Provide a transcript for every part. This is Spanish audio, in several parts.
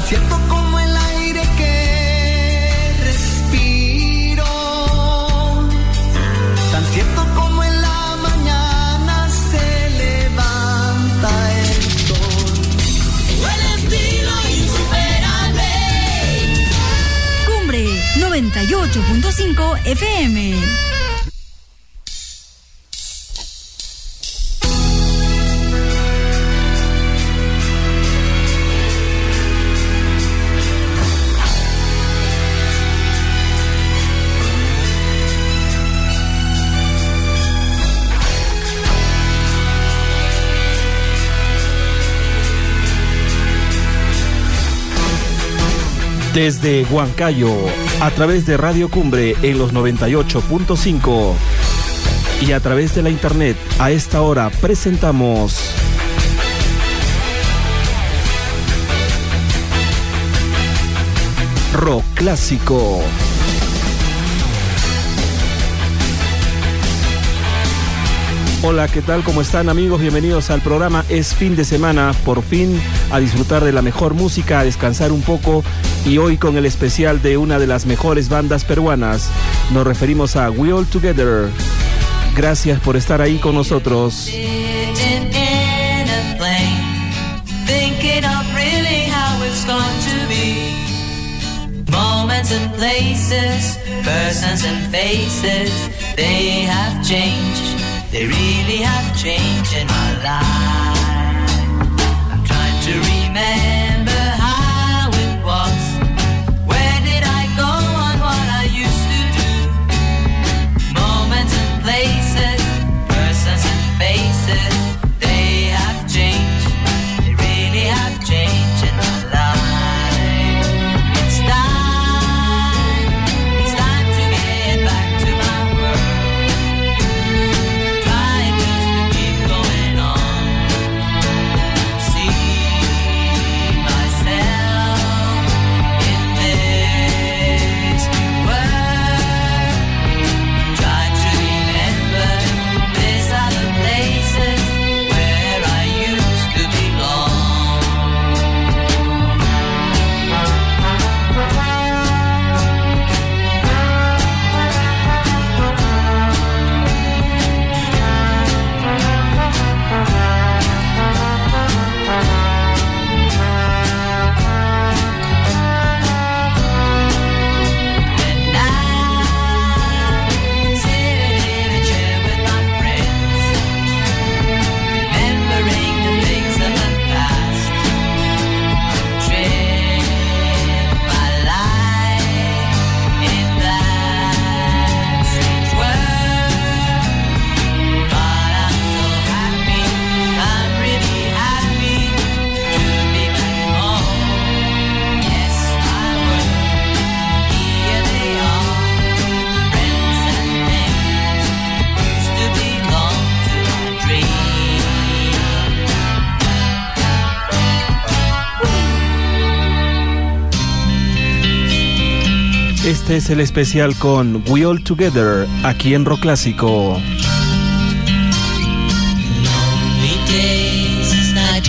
tan cierto como el aire que respiro, tan cierto como en la mañana se levanta el sol. El estilo insuperable. Cumbre 98.5 FM. Desde Huancayo, a través de Radio Cumbre en los 98.5 y a través de la internet, a esta hora presentamos Rock Clásico. Hola, ¿qué tal? ¿Cómo están amigos? Bienvenidos al programa. Es fin de semana, por fin a disfrutar de la mejor música, a descansar un poco y hoy con el especial de una de las mejores bandas peruanas. Nos referimos a We All Together. Gracias por estar ahí con nosotros. Moments and places, persons and faces, they have changed. They really have changed in my life. I'm trying to remember Este es el especial con We All Together aquí en Rock Clásico. Lonely days, I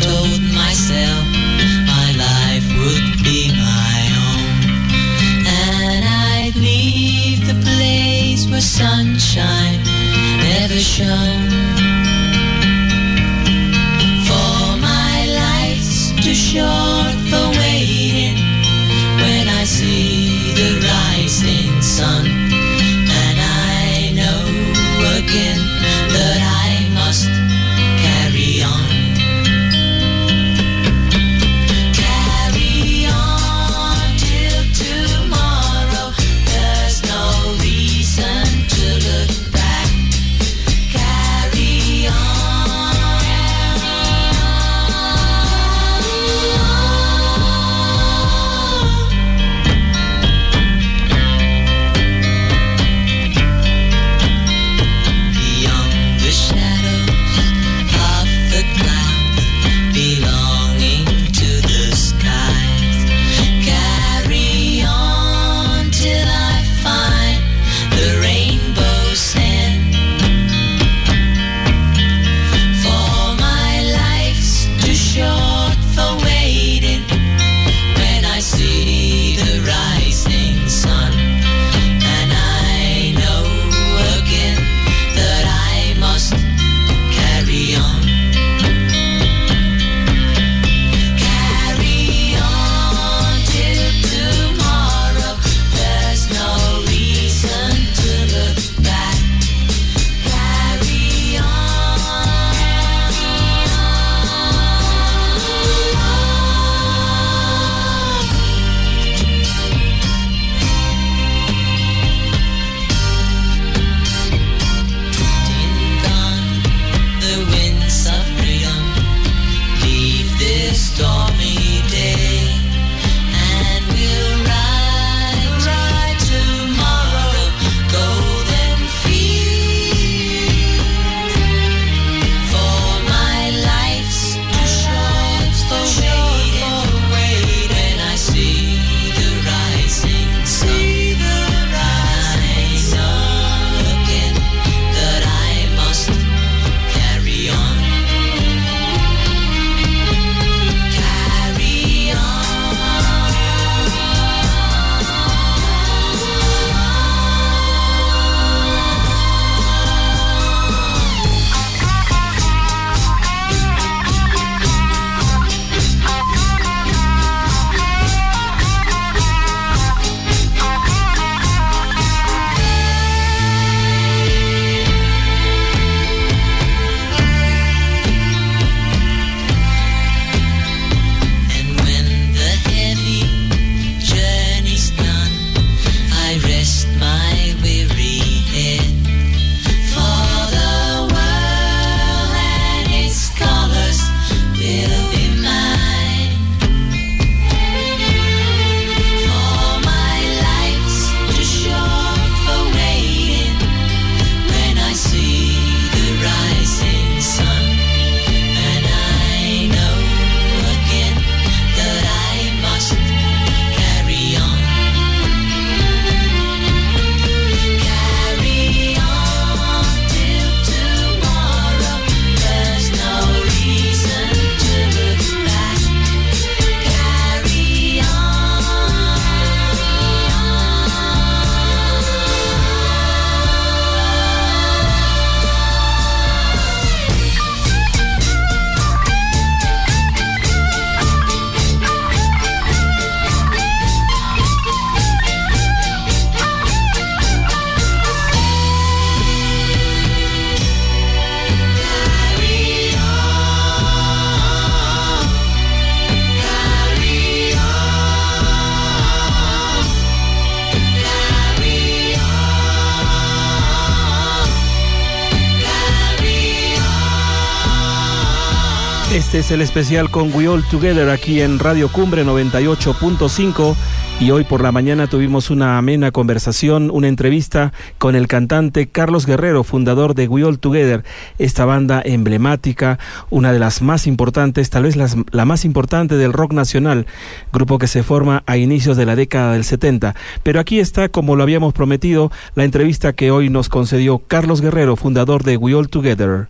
Este es el especial con We All Together aquí en Radio Cumbre 98.5 y hoy por la mañana tuvimos una amena conversación, una entrevista con el cantante Carlos Guerrero, fundador de We All Together, esta banda emblemática, una de las más importantes, tal vez la más importante del rock nacional, grupo que se forma a inicios de la década del 70. Pero aquí está, como lo habíamos prometido, la entrevista que hoy nos concedió Carlos Guerrero, fundador de We All Together.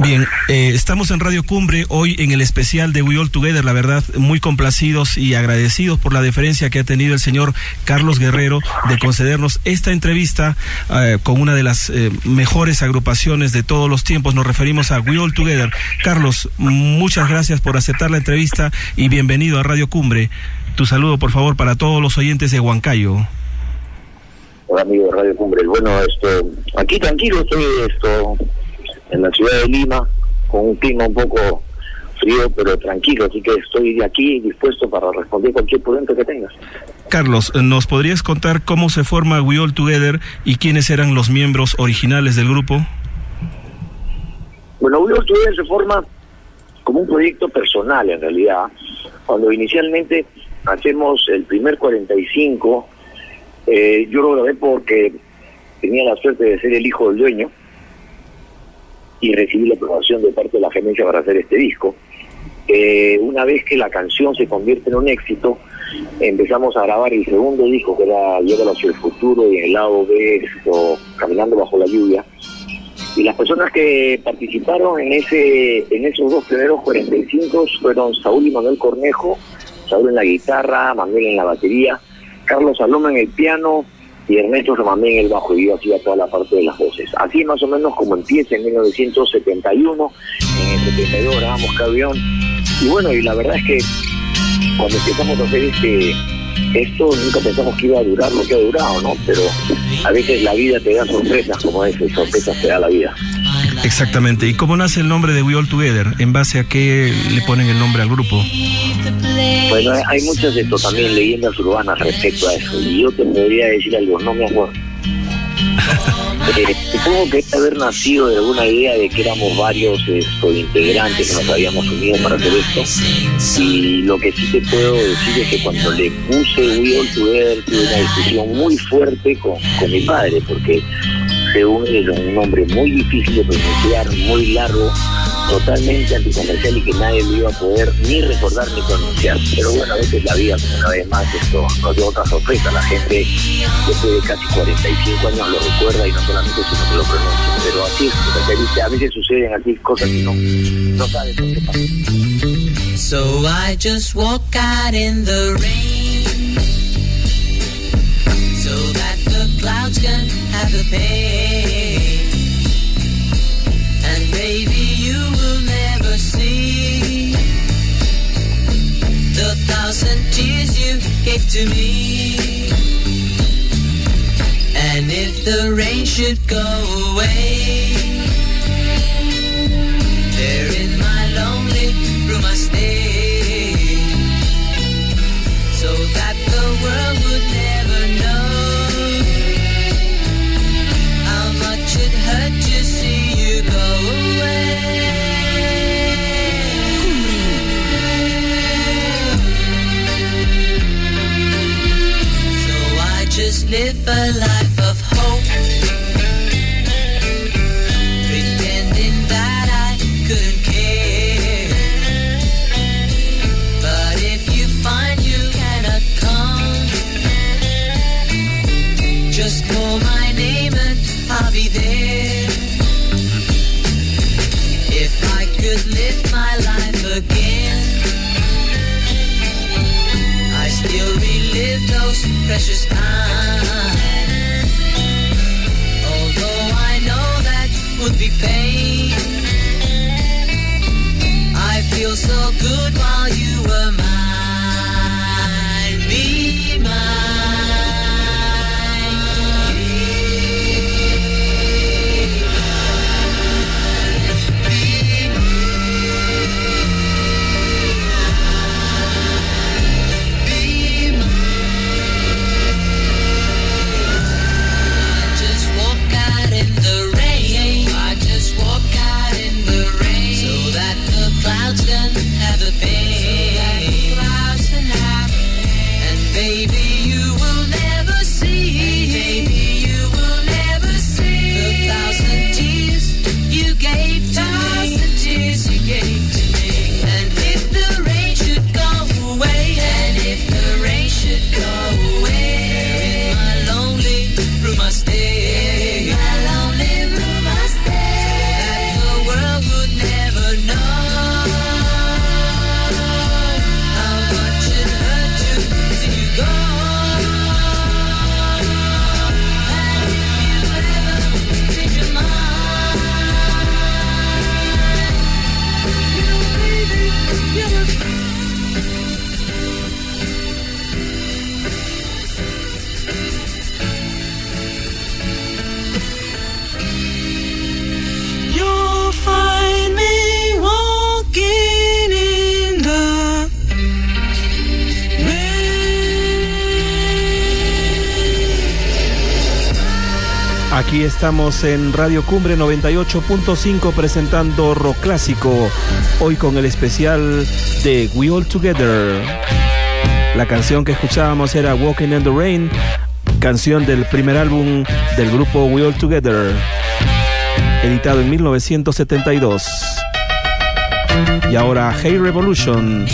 Bien, eh, estamos en Radio Cumbre hoy en el especial de We All Together, la verdad, muy complacidos y agradecidos por la deferencia que ha tenido el señor Carlos Guerrero de concedernos esta entrevista eh, con una de las eh, mejores agrupaciones de todos los tiempos. Nos referimos a We All Together. Carlos, muchas gracias por aceptar la entrevista y bienvenido a Radio Cumbre. Tu saludo, por favor, para todos los oyentes de Huancayo. Hola, amigo de Radio Cumbre. Bueno, esto, aquí tranquilo estoy, esto en la ciudad de Lima, con un clima un poco frío, pero tranquilo, así que estoy aquí dispuesto para responder cualquier pregunta que tengas. Carlos, ¿nos podrías contar cómo se forma We All Together y quiénes eran los miembros originales del grupo? Bueno, We All Together se forma como un proyecto personal en realidad. Cuando inicialmente hacemos el primer 45, eh, yo lo grabé porque tenía la suerte de ser el hijo del dueño y recibí la aprobación de parte de la gerencia para hacer este disco. Eh, una vez que la canción se convierte en un éxito, empezamos a grabar el segundo disco que era Llega hacia el futuro y el lado B o Caminando bajo la lluvia. Y las personas que participaron en ese en esos dos primeros 45 fueron Saúl y Manuel Cornejo, Saúl en la guitarra, Manuel en la batería, Carlos Saloma en el piano, y Ernesto Romamé en el bajo y yo hacía toda la parte de las voces. Así más o menos como empieza en 1971, en el 72 grabamos Cabión y bueno, y la verdad es que cuando empezamos a hacer este esto nunca pensamos que iba a durar lo que ha durado, ¿no? Pero a veces la vida te da sorpresas, como es, sorpresas te da la vida. Exactamente. ¿Y cómo nace el nombre de We All Together? ¿En base a qué le ponen el nombre al grupo? Bueno, hay muchas de esto también leyendas urbanas respecto a eso. Y yo te podría decir algo, no me acuerdo. Eh, supongo que es haber nacido de alguna idea de que éramos varios esto, integrantes que nos habíamos unido para hacer esto. Y lo que sí te puedo decir es que cuando le puse We All Together tuve una discusión muy fuerte con, con mi padre, porque según él es un nombre muy difícil de pronunciar, muy largo, totalmente anticomercial y que nadie lo iba a poder ni recordar ni pronunciar. Pero bueno, a veces la vida, una vez más, esto nos dio otra sorpresa. La gente después de casi 45 años lo recuerda y no solamente sino que lo pronuncia. Pero así es, a veces suceden así cosas que no, no sabes por qué pasa. So I just walk out in the rain clouds can have the pain. And baby, you will never see the thousand tears you gave to me. And if the rain should go away, there in my lonely room I stay, so that the world would live a life estamos en Radio Cumbre 98.5 presentando Rock Clásico, hoy con el especial de We All Together. La canción que escuchábamos era Walking in the Rain, canción del primer álbum del grupo We All Together, editado en 1972. Y ahora Hey Revolution.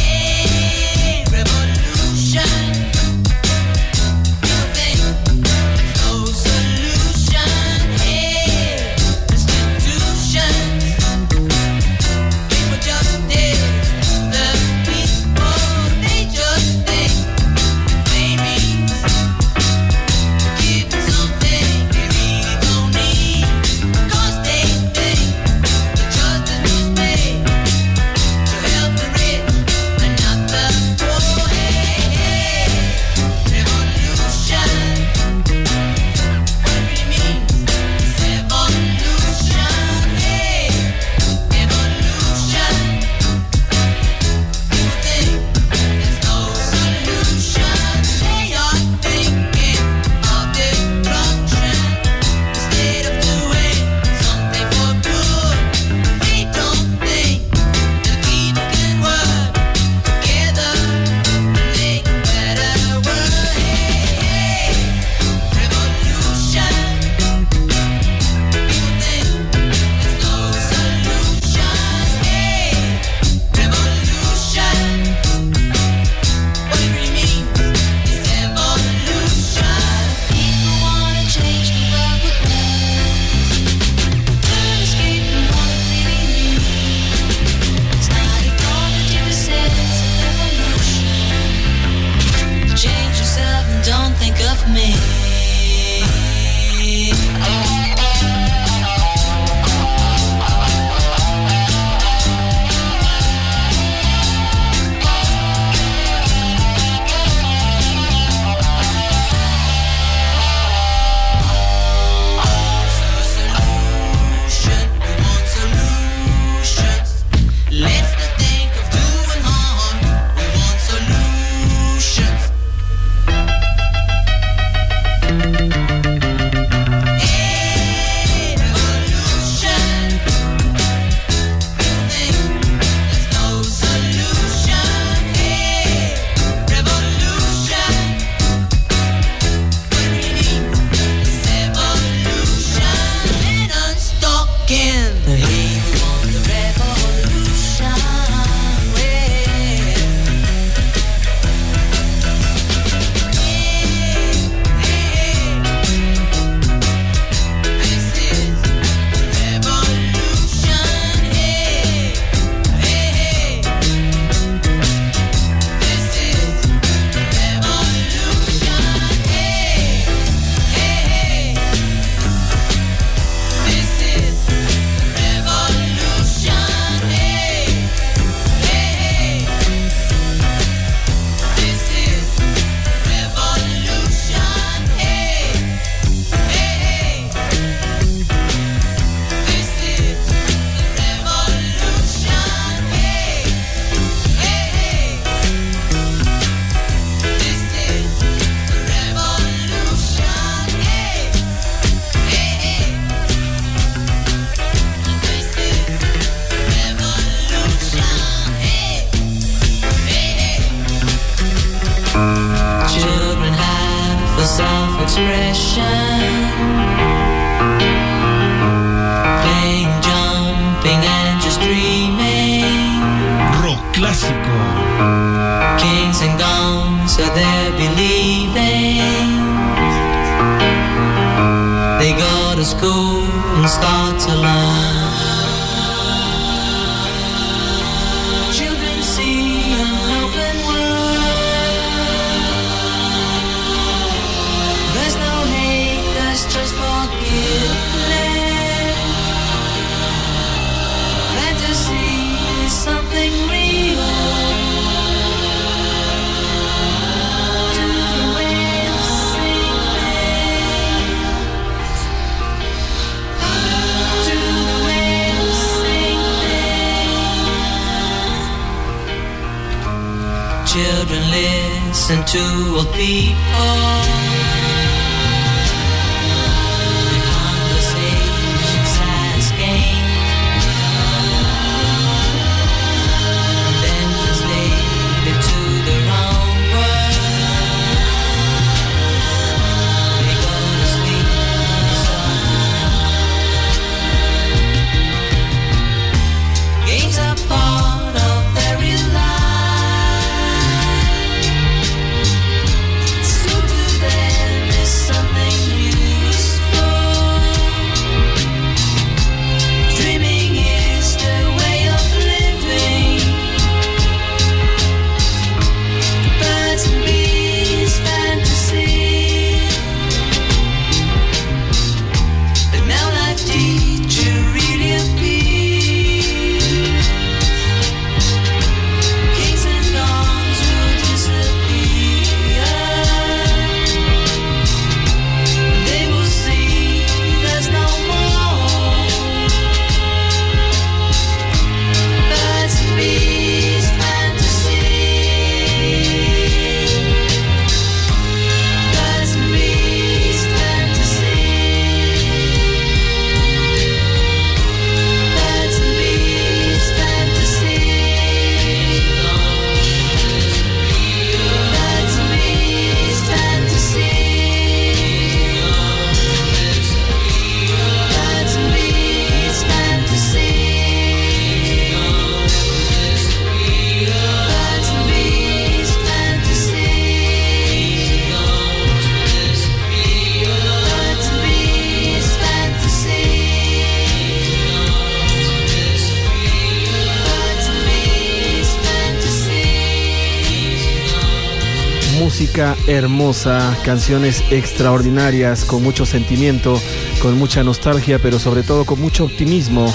Hermosa, canciones extraordinarias, con mucho sentimiento, con mucha nostalgia, pero sobre todo con mucho optimismo.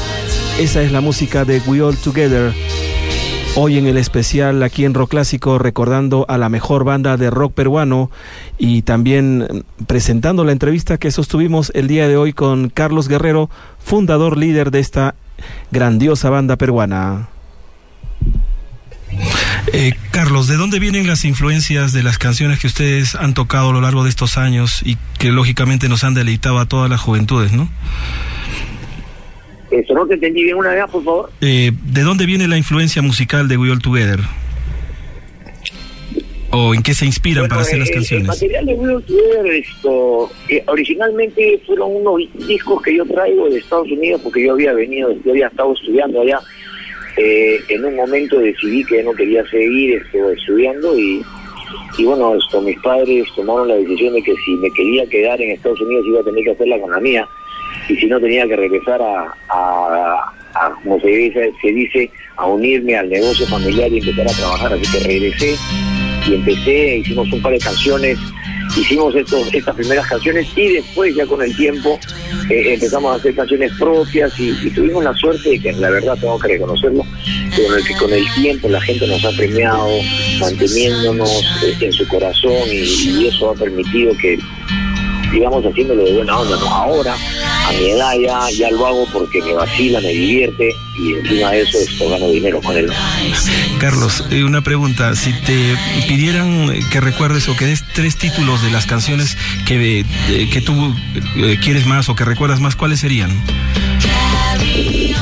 Esa es la música de We All Together. Hoy en el especial aquí en Rock Clásico recordando a la mejor banda de rock peruano y también mm, presentando la entrevista que sostuvimos el día de hoy con Carlos Guerrero, fundador líder de esta grandiosa banda peruana. Eh, Carlos, ¿de dónde vienen las influencias de las canciones que ustedes han tocado a lo largo de estos años y que lógicamente nos han deleitado a todas las juventudes, ¿no? Eso no te entendí bien una vez, por favor. Eh, ¿De dónde viene la influencia musical de We All Together? ¿O en qué se inspiran Bueno, para hacer eh, las El canciones? material de Will Together, esto, eh, originalmente fueron unos discos que yo traigo de Estados Unidos porque yo había venido, yo había estado estudiando allá. Eh, en un momento decidí que no quería seguir estudiando y, y bueno, esto, mis padres tomaron la decisión de que si me quería quedar en Estados Unidos iba a tener que hacerla con la mía y si no tenía que regresar a, a, a, como se dice, se dice, a unirme al negocio familiar y empezar a trabajar. Así que regresé y empecé, hicimos un par de canciones, hicimos estos, estas primeras canciones y después ya con el tiempo eh, empezamos a hacer canciones propias y, tuvimos la suerte de que la verdad tengo que reconocerlo, con el, que con el tiempo la gente nos ha premiado manteniéndonos eh, en su corazón y, y eso ha permitido que sigamos haciéndolo de buena onda, ¿no? Ahora, mi edad ya, ya lo hago porque me vacila, me divierte y encima de eso esto gano dinero con él. Carlos, eh, una pregunta. Si te pidieran eh, que recuerdes o que des tres títulos de las canciones que, eh, que tú quieres más o que recuerdas más, ¿cuáles serían?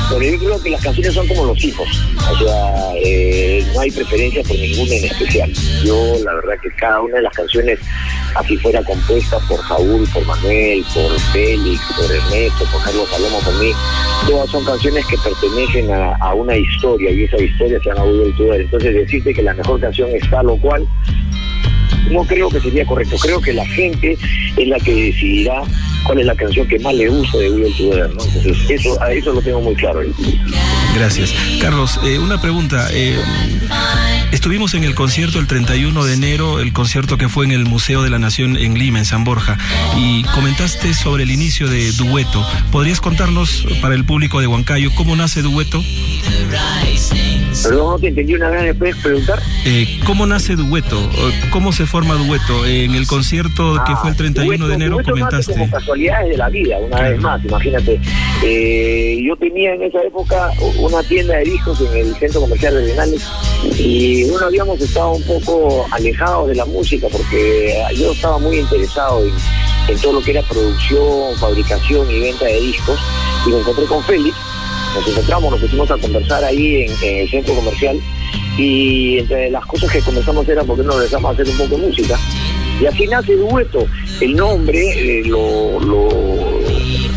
Pero yo creo que las canciones son como los hijos, o sea, eh, no hay preferencia por ninguna en especial. Yo, la verdad que cada una de las canciones, así fuera compuesta por Saúl, por Manuel, por Félix, por Ernesto, por Carlos Saloma, por mí, todas son canciones que pertenecen a, una historia y esa historia se llama Will el Tudor. Entonces decirte que la mejor canción es tal o cual, no creo que sería correcto. Creo que la gente es la que decidirá cuál es la canción que más le gusta de Will Tudor, ¿no? Entonces eso, a eso lo tengo muy claro. Gracias. Carlos, eh, una pregunta. eh, estuvimos en el concierto el 31 de enero, el concierto que fue en el Museo de la Nación en Lima, en San Borja, y comentaste sobre el inicio de Dueto. ¿Podrías contarnos para el público de Huancayo cómo nace Dueto? Perdón, no te entendí una vez, ¿me puedes preguntar? Eh, ¿Cómo nace Dueto? ¿Cómo se forma Dueto? En el concierto que Ah, fue el 31 Dueto- de enero Dueto comentaste. Como casualidades de la vida, una vez más, imagínate. Eh, yo tenía en esa época una tienda de discos en el centro comercial de Arenales y bueno, habíamos estado un poco alejados de la música porque yo estaba muy interesado en, todo lo que era producción, fabricación y venta de discos y me encontré con Félix. Nos encontramos, nos pusimos a conversar ahí en, el centro comercial y entre las cosas que comenzamos era porque no empezamos a hacer un poco de música. Y así nace Dueto. El nombre, eh, lo-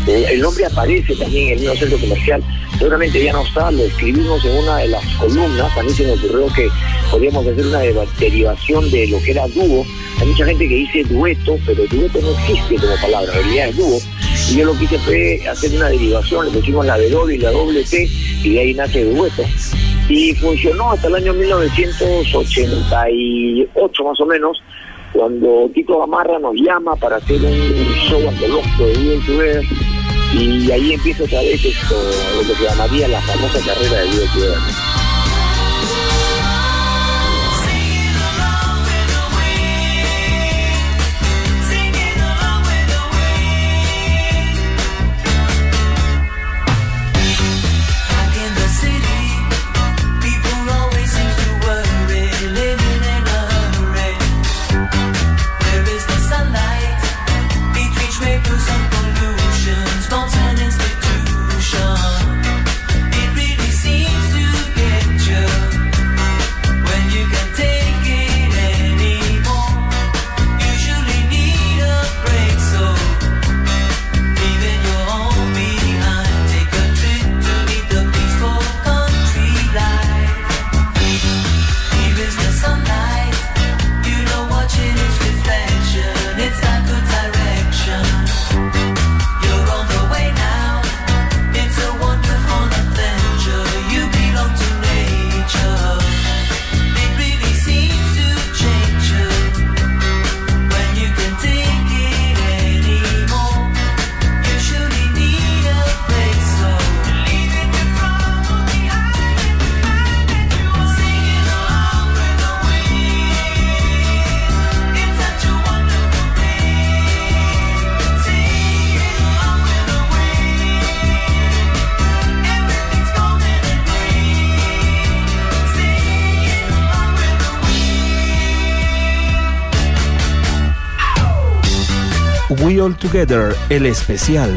eh, el nombre aparece también en el mismo centro comercial. Seguramente ya no está, lo escribimos en una de las columnas. A mí se me ocurrió que podíamos hacer una derivación de lo que era dúo. Hay mucha gente que dice dueto, pero dueto no existe como palabra, en realidad es dúo. Y yo lo que hice fue hacer una derivación, le pusimos la W y la doble T, y de ahí nace dueto. Y funcionó hasta el año 1988 más o menos, cuando Tito Gamarra nos llama para hacer un show antológico de Together y ahí empieza otra vez esto, lo que se llamaría la famosa carrera de Video Together. All Together, el especial.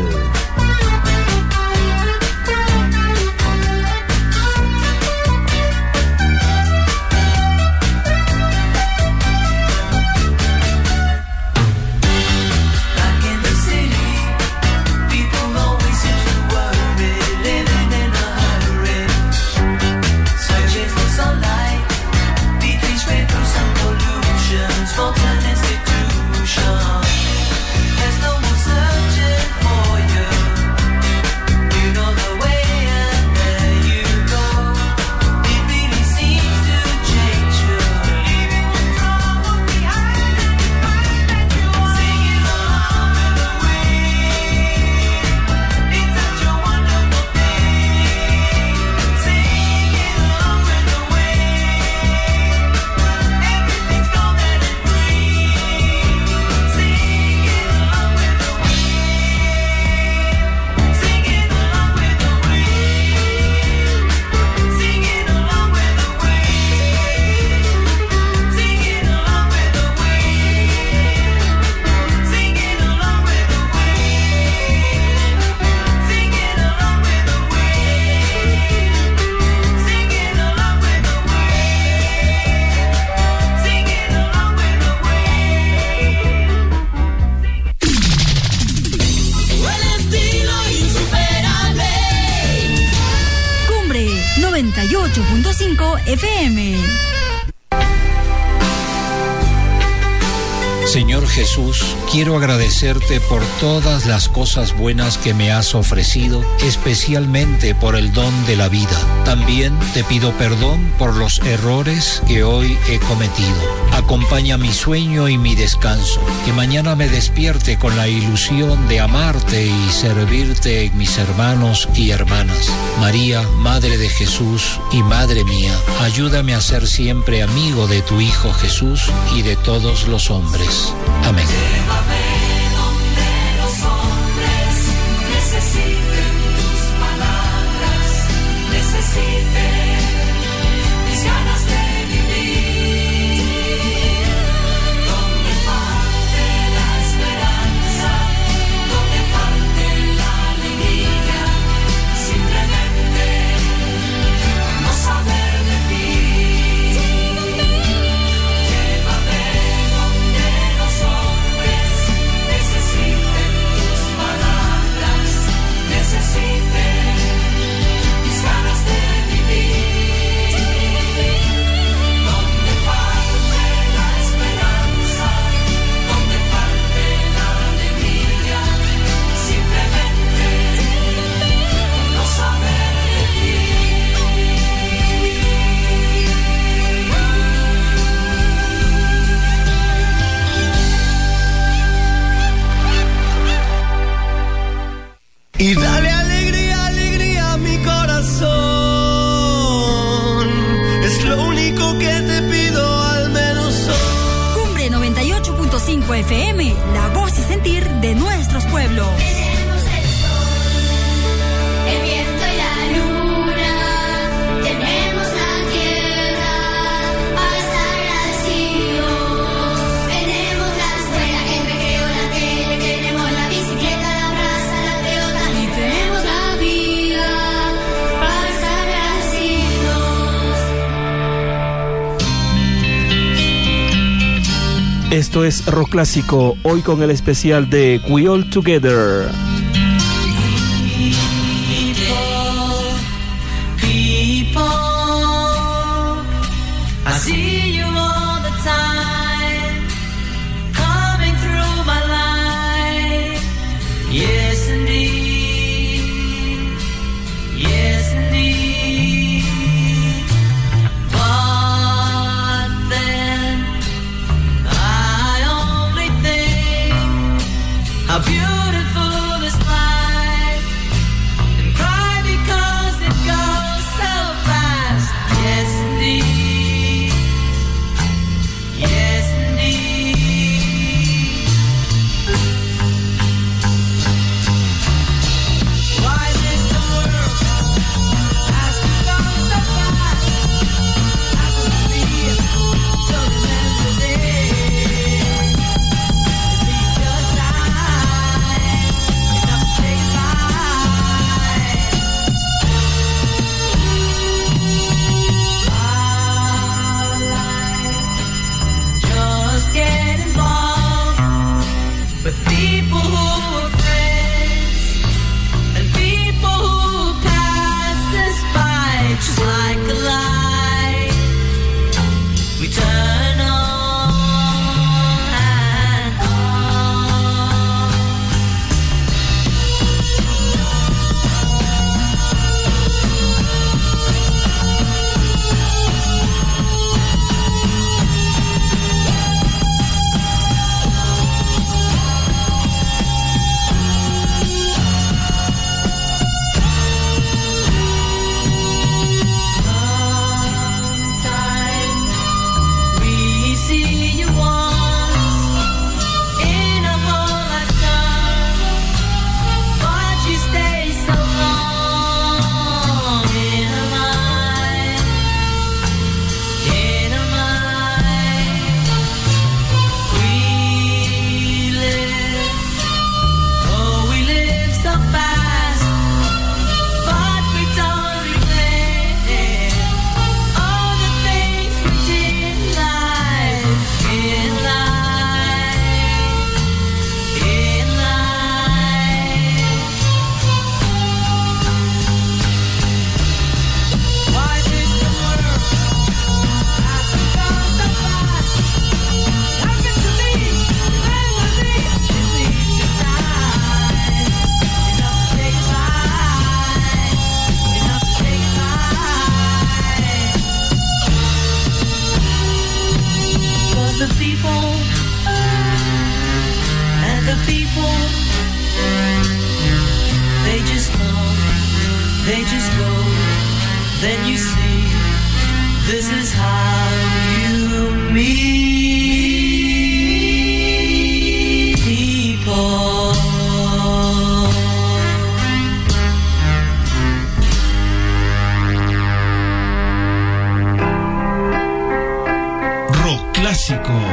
Jesús, quiero agradecerte por todas las cosas buenas que me has ofrecido, especialmente por el don de la vida. También te pido perdón por los errores que hoy he cometido. Acompaña mi sueño y mi descanso, que mañana me despierte con la ilusión de amarte y servirte en mis hermanos y hermanas. María, Madre de Jesús y Madre mía, ayúdame a ser siempre amigo de tu Hijo Jesús y de todos los hombres. Amén. FM, la voz y sentir de nuestros pueblos. Esto es Rock Clásico, hoy con el especial de We All Together. Мексику.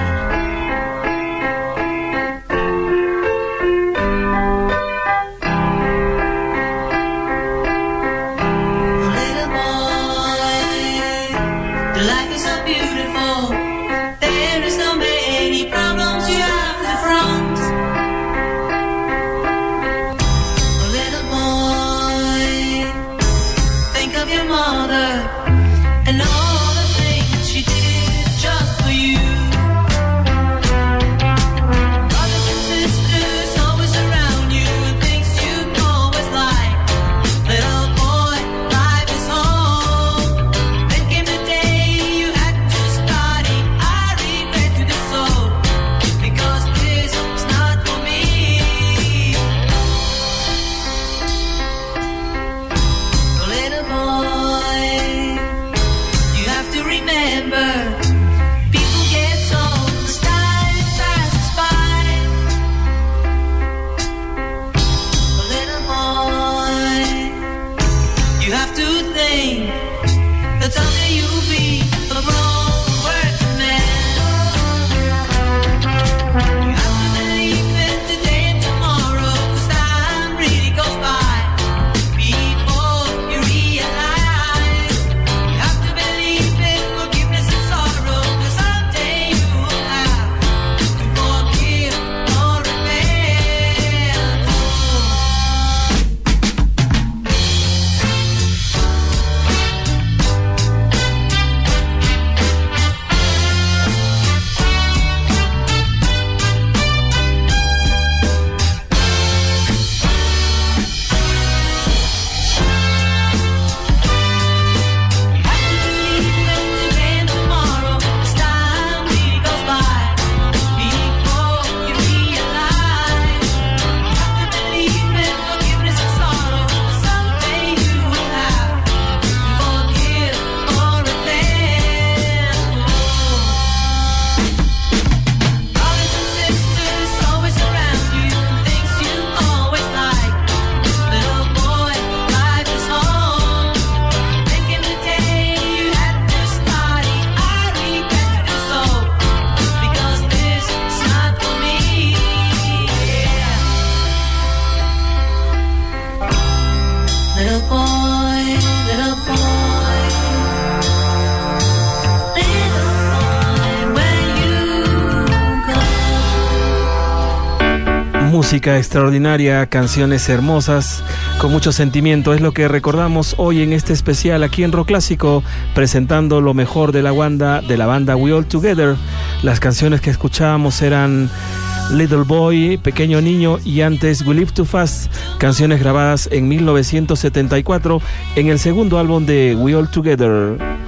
música extraordinaria, canciones hermosas, con mucho sentimiento. Es lo que recordamos hoy en este especial aquí en Rock Clásico, presentando lo mejor de la banda, de la banda We All Together. Las canciones que escuchábamos eran Little Boy, Pequeño Niño y antes We Live Too Fast, canciones grabadas en 1974 en el segundo álbum de We All Together.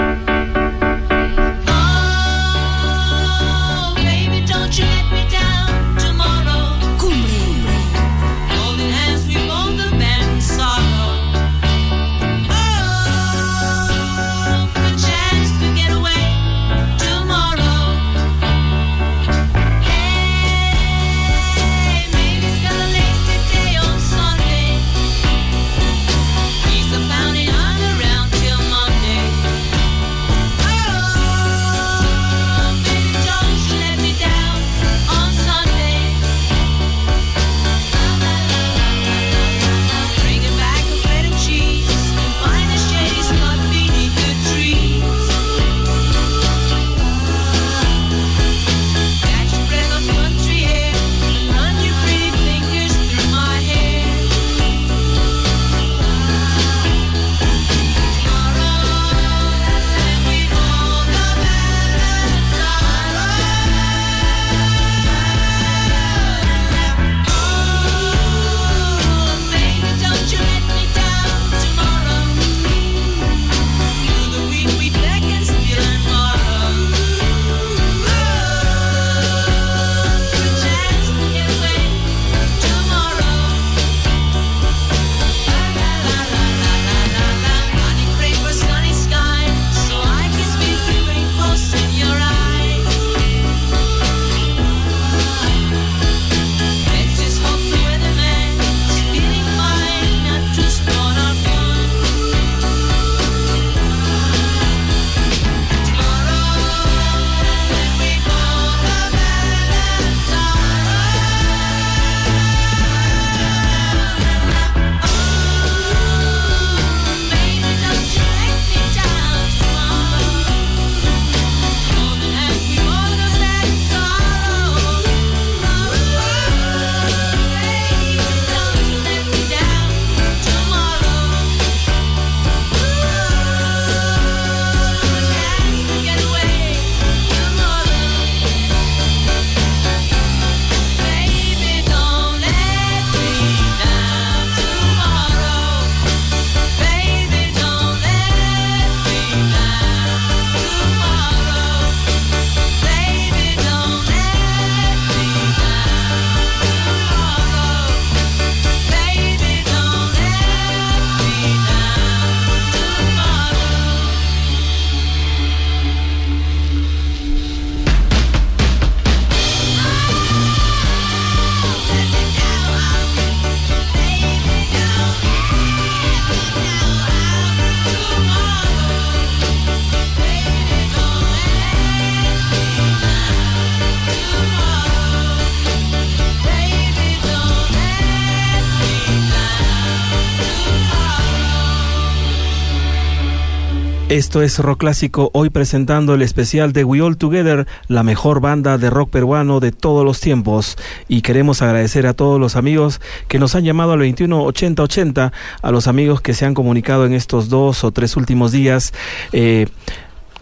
Esto es Rock Clásico, hoy presentando el especial de We All Together, la mejor banda de rock peruano de todos los tiempos. Y queremos agradecer a todos los amigos que nos han llamado al 218080, a los amigos que se han comunicado en estos dos o tres últimos días. Eh,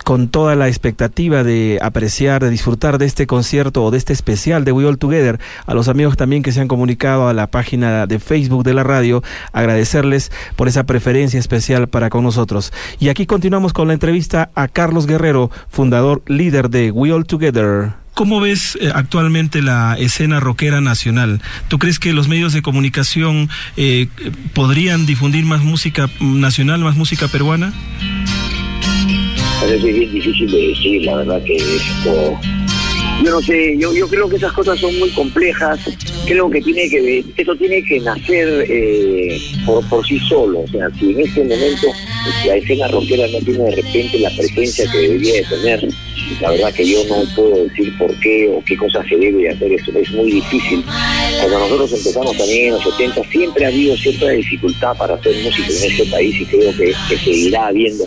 con toda la expectativa de apreciar, de disfrutar de este concierto o de este especial de We All Together, a los amigos también que se han comunicado a la página de Facebook de la radio, agradecerles por esa preferencia especial para con nosotros. Y aquí continuamos con la entrevista a Carlos Guerrero, fundador líder de We All Together. ¿Cómo ves eh, actualmente la escena rockera nacional? ¿Tú crees que los medios de comunicación eh, podrían difundir más música nacional, más música peruana? Es bien difícil de decir, la verdad que esto... Yo no sé, yo, yo creo que esas cosas son muy complejas, creo que tiene que eso tiene que nacer eh, por, por sí solo, o sea, si en este momento la escena rockera no tiene de repente la presencia que debería de tener, la verdad que yo no puedo decir por qué o qué cosas se debe de hacer, eso es muy difícil. Cuando nosotros empezamos también en los 70 siempre ha habido cierta dificultad para hacer música en este país y creo que seguirá habiendo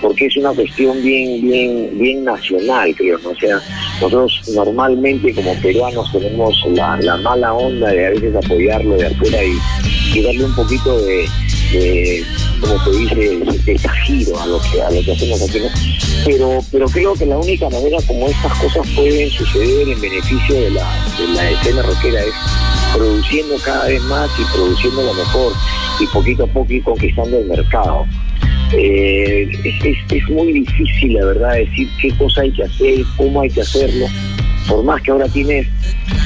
porque es una cuestión bien, bien, bien nacional, creo. O sea, nosotros normalmente como peruanos tenemos la, la mala onda de a veces apoyarlo de afuera y, darle un poquito de, de como se dice, de giro a lo que a lo que hacemos aquí. Pero, pero creo que la única manera como estas cosas pueden suceder en beneficio de la, de la escena rockera es produciendo cada vez más y produciendo lo mejor y poquito a poco ir conquistando el mercado. Eh, es, es, es, muy difícil, la verdad, decir qué cosa hay que hacer, cómo hay que hacerlo, por más que ahora tienes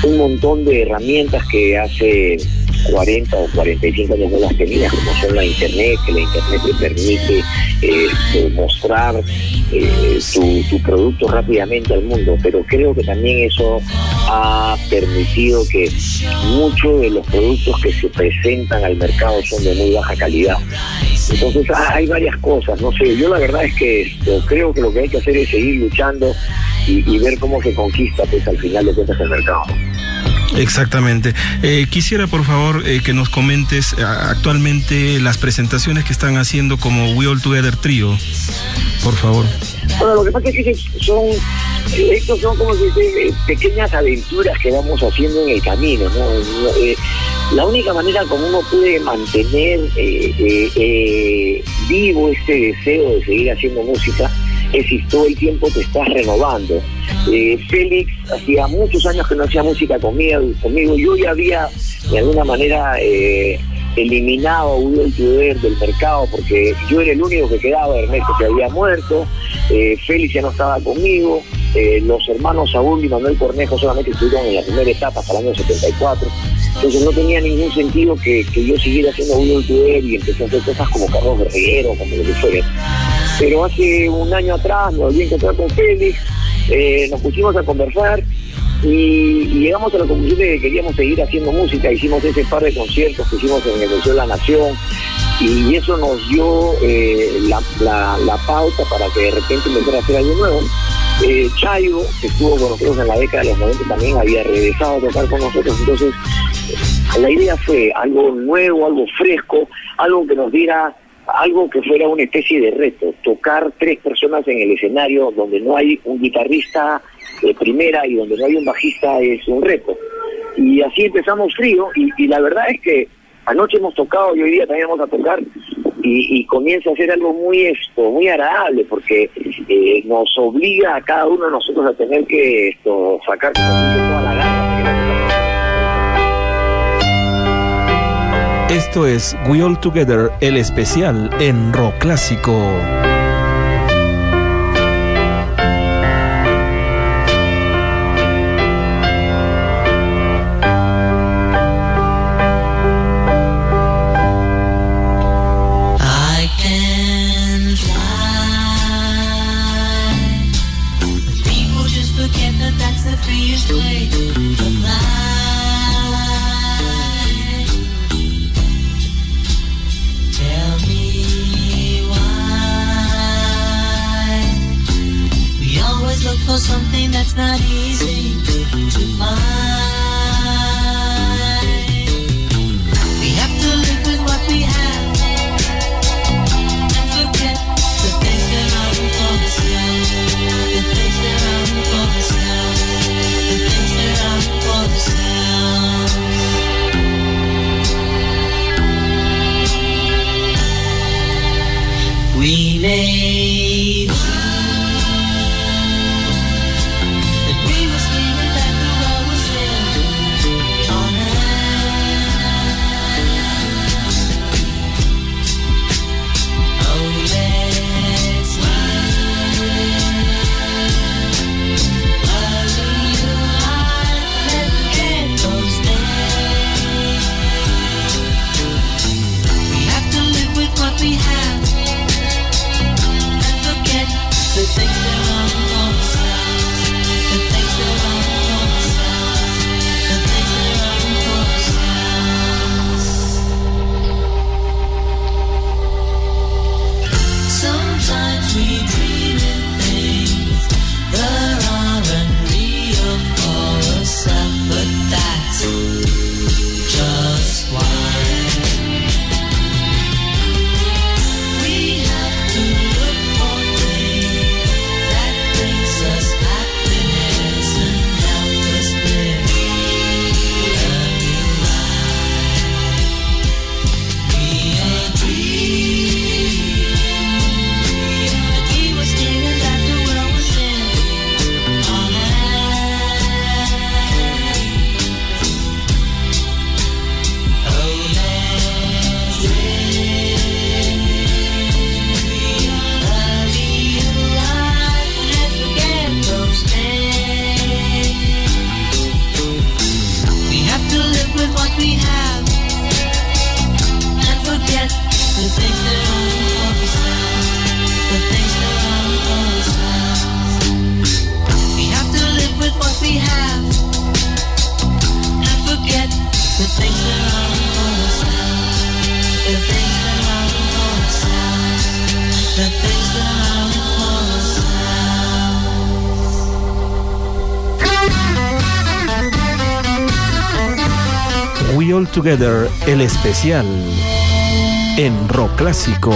un montón de herramientas que hace 40 o 45 años no las tenías, como son la internet, que la internet te permite eh, mostrar eh, tu, producto rápidamente al mundo, pero creo que también eso ha permitido que muchos de los productos que se presentan al mercado son de muy baja calidad. Entonces ah, hay varias cosas, no sé, yo la verdad es que creo que lo que hay que hacer es seguir luchando y, y ver cómo se conquista pues al final de cuentas el mercado. Exactamente. Eh, quisiera, por favor, eh, que nos comentes eh, actualmente las presentaciones que están haciendo como We All Together Trio. Por favor. Bueno, lo que pasa es que son, estos son como se dice, pequeñas aventuras que vamos haciendo en el camino, ¿no? la única manera como uno puede mantener vivo este deseo de seguir haciendo música es todo el tiempo te estás renovando. Eh, Félix hacía muchos años que no hacía música conmigo, conmigo. yo ya había de alguna manera eh, eliminado a Poder del mercado porque yo era el único que quedaba, Ernesto que había muerto, eh, Félix ya no estaba conmigo, los hermanos Saúl y Manuel Cornejo solamente estuvieron en la primera etapa hasta el año 74. Entonces no tenía ningún sentido que, que yo siguiera haciendo Will Poder y empecé a hacer cosas como Carlos Guerrero, como lo que fuera. Pero hace un año atrás me volví a encontrar con Félix, eh, nos pusimos a conversar y, llegamos a la conclusión de que queríamos seguir haciendo música, hicimos ese par de conciertos que hicimos en el Museo de la Nación y eso nos dio eh, la, la, la, pauta para que de repente empezara a hacer algo nuevo. Eh, Chayo, que estuvo con nosotros en la década de los 90, también había regresado a tocar con nosotros, entonces la idea fue algo nuevo, algo fresco, algo que nos diera algo que fuera una especie de reto, tocar tres personas en el escenario donde no hay un guitarrista de primera y donde no hay un bajista es un reto. Y así empezamos frío y, la verdad es que anoche hemos tocado y hoy día también vamos a tocar y, y comienza a ser algo muy esto, muy agradable porque eh, nos obliga a cada uno de nosotros a tener que esto sacar toda la gana. Esto es We All Together, el especial en rock clásico. narizes de mar. Together, el especial en Rock Clásico.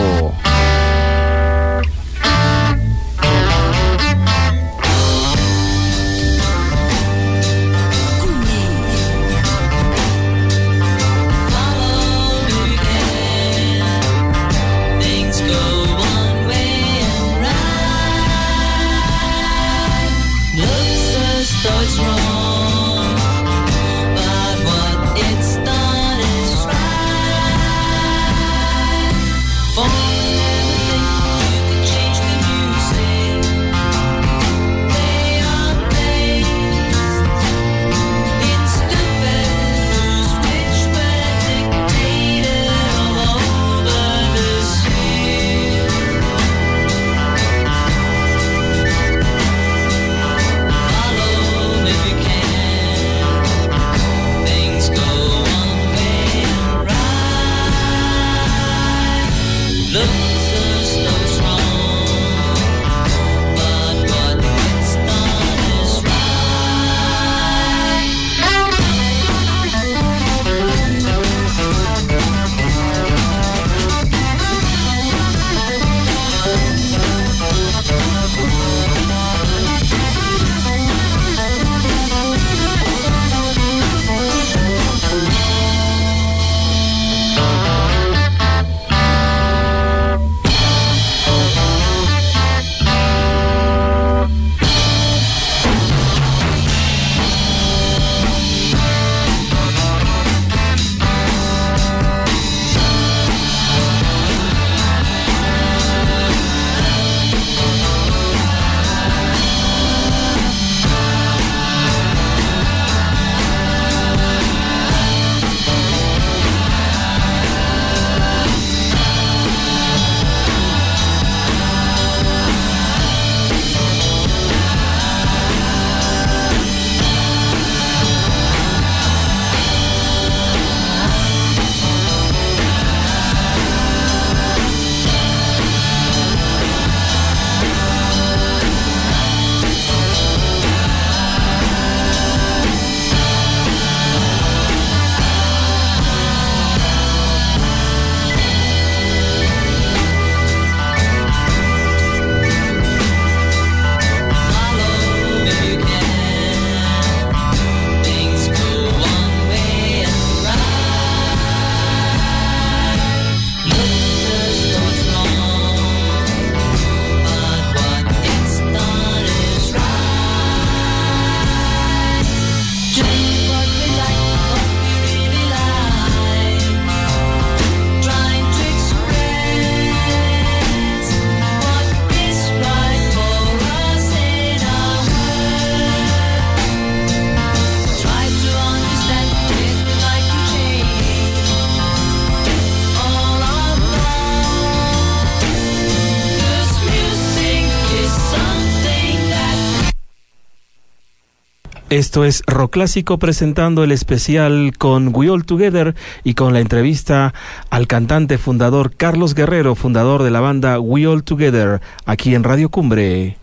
Esto es Rock Clásico presentando el especial con We All Together y con la entrevista al cantante fundador Carlos Guerrero, fundador de la banda We All Together, aquí en Radio Cumbre.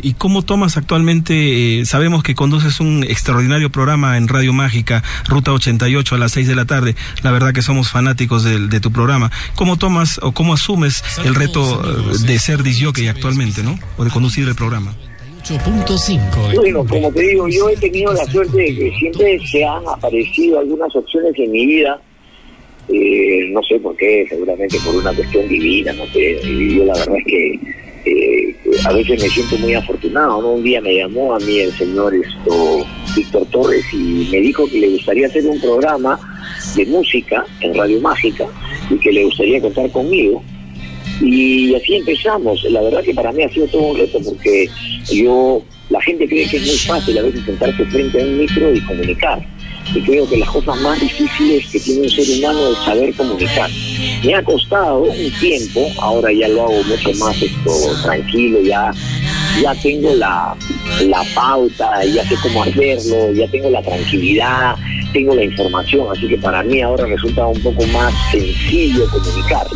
¿Y cómo tomas actualmente? eh, sabemos que conduces un extraordinario programa en Radio Mágica, Ruta 88 a las 6 de la tarde. La verdad que somos fanáticos del- de, tu programa. ¿Cómo tomas o cómo asumes el reto eh, de ser disjockey actualmente, no? O de conducir el programa. 8.5. Bueno, como te digo, yo he tenido la suerte de que siempre se han aparecido algunas opciones en mi vida. Eh, no sé por qué, seguramente por una cuestión divina, no sé. Y Yo la verdad es que eh, a veces me siento muy afortunado, ¿no? Un día me llamó a mí el señor esto, Víctor Torres y me dijo que le gustaría hacer un programa de música en Radio Mágica y que le gustaría contar conmigo. Y así empezamos. La verdad que para mí ha sido todo un reto porque yo, la gente cree que es muy fácil a veces sentarse frente a un micro y comunicar. Y creo que las cosas más difíciles que tiene un ser humano es saber comunicar. Me ha costado un tiempo, ahora ya lo hago mucho más esto tranquilo, ya, ya tengo la, la pauta, ya sé cómo hacerlo, ya tengo la tranquilidad, tengo la información, así que para mí ahora resulta un poco más sencillo comunicar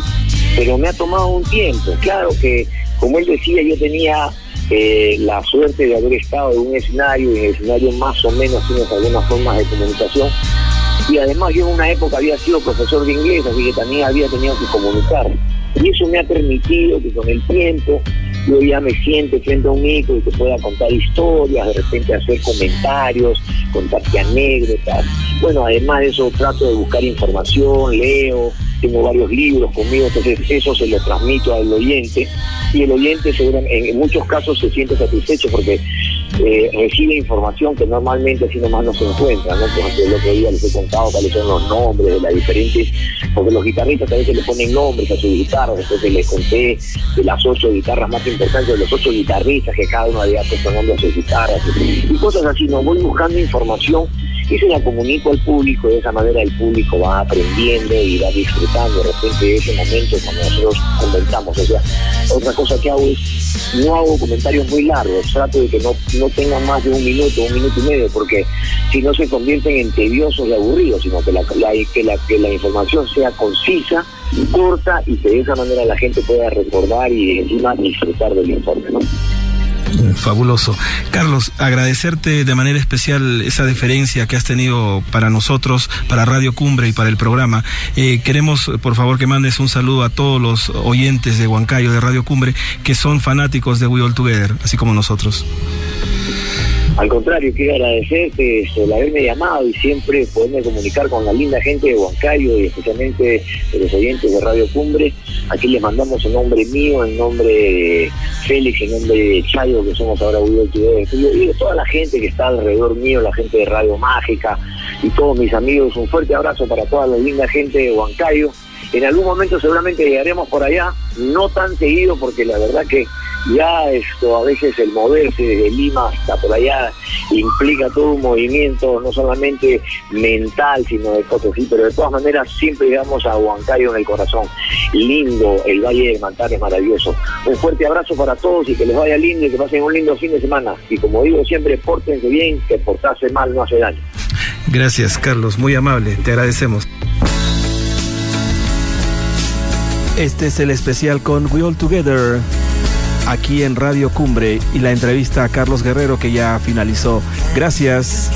pero me ha tomado un tiempo. Claro que, como él decía, yo tenía eh, la suerte de haber estado en un escenario, en el escenario más o menos tienes algunas formas de comunicación, y además yo en una época había sido profesor de inglés, así que también había tenido que comunicar. Y eso me ha permitido que con el tiempo yo ya me siente frente a un micro y te pueda contar historias, de repente hacer comentarios, contarte anécdotas. Bueno, además de eso trato de buscar información, leo, tengo varios libros conmigo, entonces eso se lo transmito al oyente y el oyente seguramente, en muchos casos se siente satisfecho porque eh, recibe información que normalmente así nomás no se encuentra, ¿no? Por ejemplo, el otro día les he contado cuáles son los nombres de las diferentes, porque los guitarristas a veces le ponen nombres a sus guitarras, entonces les conté de las ocho guitarras más importantes, de los ocho guitarristas que cada uno había puesto nombre a sus guitarras y cosas así, no voy buscando información y se la comunico al público, de esa manera el público va aprendiendo y va disfrutando de repente de ese momento cuando nosotros comentamos. O sea, otra cosa que hago es, no hago comentarios muy largos, trato de que no, no tengan más de un minuto, un minuto y medio, porque si no se convierten en tediosos y aburridos, sino que la, que la, que la información sea concisa, corta y que de esa manera la gente pueda recordar y encima disfrutar del informe. Fabuloso. Carlos, agradecerte de manera especial esa deferencia que has tenido para nosotros, para Radio Cumbre y para el programa. Eh, queremos, por favor, que mandes un saludo a todos los oyentes de Huancayo, de Radio Cumbre, que son fanáticos de We All Together, así como nosotros. Al contrario, quiero agradecerte este, el haberme llamado y siempre poderme comunicar con la linda gente de Huancayo y especialmente los oyentes de Radio Cumbre. Aquí les mandamos en nombre mío, en nombre Félix, en nombre de Chayo, que somos ahora Google Today, y de toda la gente que está alrededor mío, la gente de Radio Mágica y todos mis amigos. Un fuerte abrazo para toda la linda gente de Huancayo. En algún momento seguramente llegaremos por allá, no tan seguido porque la verdad que ya esto a veces el moverse desde Lima hasta por allá implica todo un movimiento no solamente mental sino de Potosí, pero de todas maneras siempre llegamos a Huancayo en el corazón. Lindo, el Valle del Mantar es maravilloso. Un fuerte abrazo para todos y que les vaya lindo y que pasen un lindo fin de semana. Y como digo siempre, pórtense bien, que portarse mal no hace daño. Gracias, Carlos, muy amable, te agradecemos. Este es el especial con We All Together, aquí en Radio Cumbre, y la entrevista a Carlos Guerrero que ya finalizó. Gracias.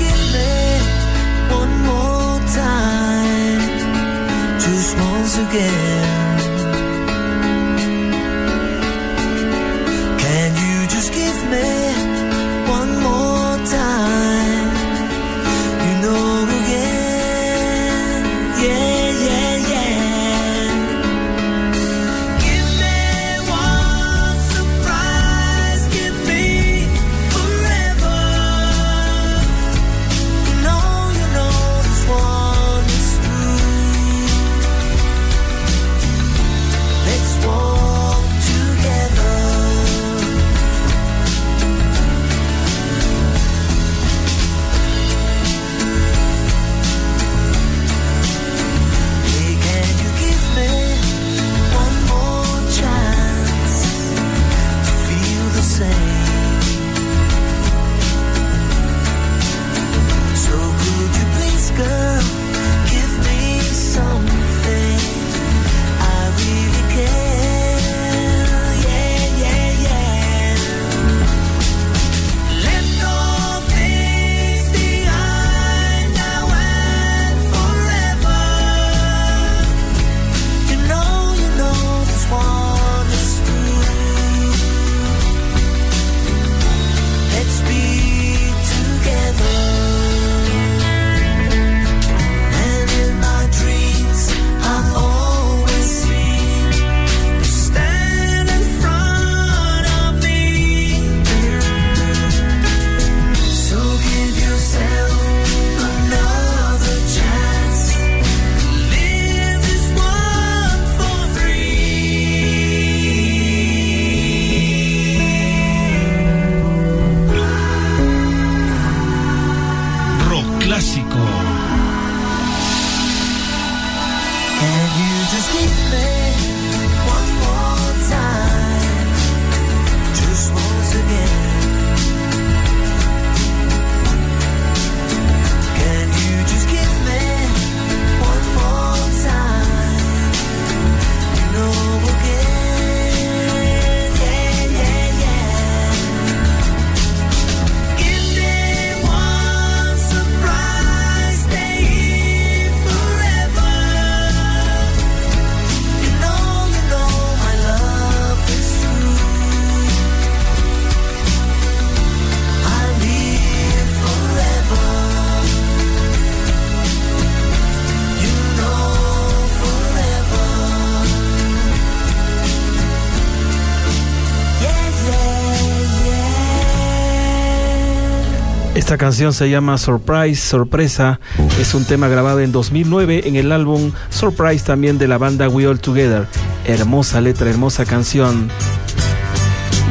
Esta canción se llama Surprise, Sorpresa. Es un tema grabado en 2009 en el álbum Surprise también de la banda We All Together. Hermosa letra, hermosa canción.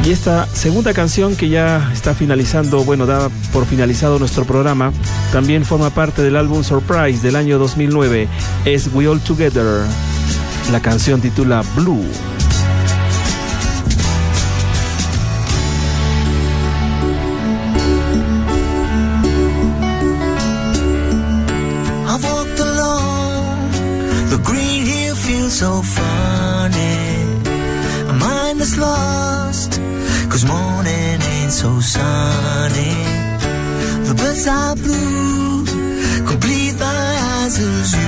Y esta segunda canción que ya está finalizando, bueno, da por finalizado nuestro programa, también forma parte del álbum Surprise del año 2009. Es We All Together. La canción titula Blue. So funny. My mind is lost, cause morning ain't so sunny. The birds are blue, complete my eyes as you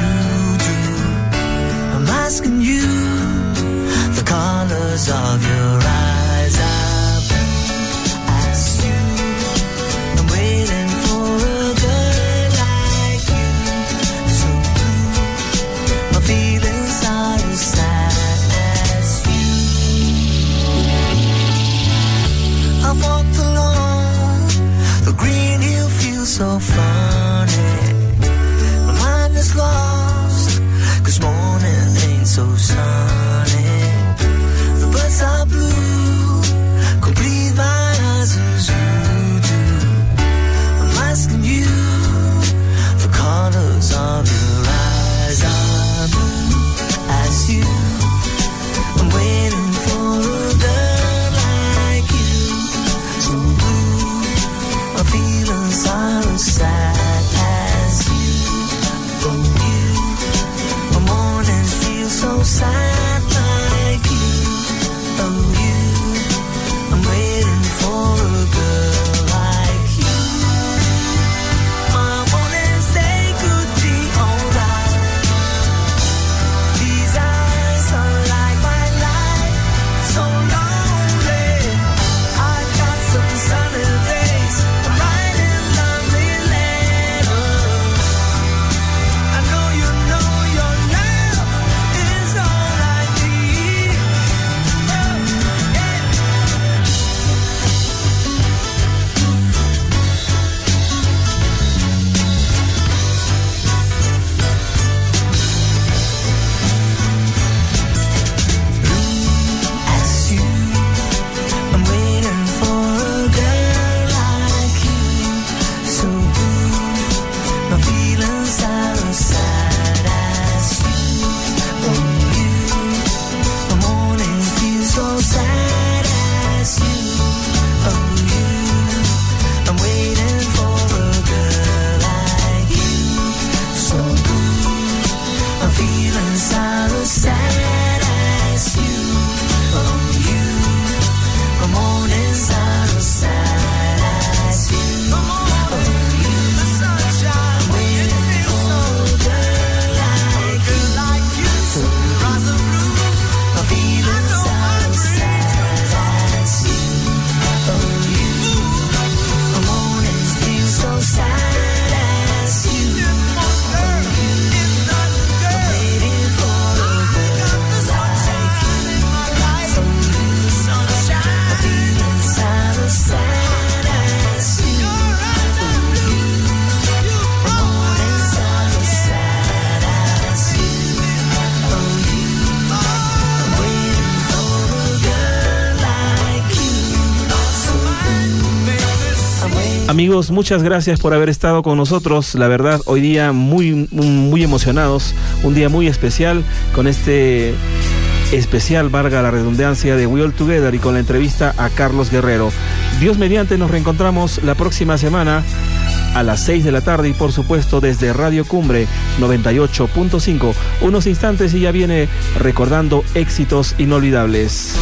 sign. Amigos, muchas gracias por haber estado con nosotros. La verdad, hoy día muy, muy emocionados, un día muy especial con este especial, valga la redundancia, de We All Together y con la entrevista a Carlos Guerrero. Dios mediante, nos reencontramos la próxima semana a las 6 de la tarde y por supuesto desde Radio Cumbre 98.5. Unos instantes y ya viene recordando éxitos inolvidables.